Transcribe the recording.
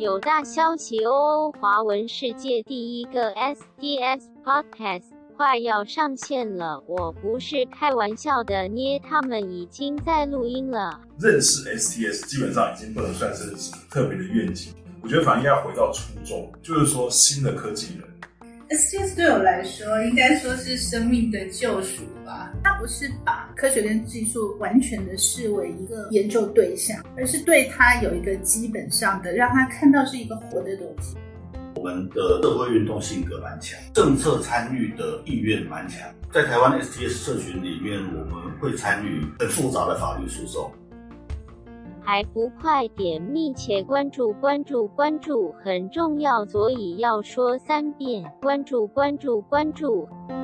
有大消息哦！华文世界第一个 SDS Podcast 快要上线了，我不是开玩笑的捏，他们已经在录音了。认识 SDS 基本上已经不能算是特别的愿景，我觉得反正应该回到初衷，就是说新的科技人。STS 对我来说，应该说是生命的救赎吧。它不是把科学跟技术完全的视为一个研究对象，而是对它有一个基本上的，让他看到是一个活的东西。我们的社会运动性格蛮强，政策参与的意愿蛮强。在台湾 STS 社群里面，我们会参与很复杂的法律诉讼。还不快点密切关注关注关注，很重要，所以要说三遍，关注关注关注。关注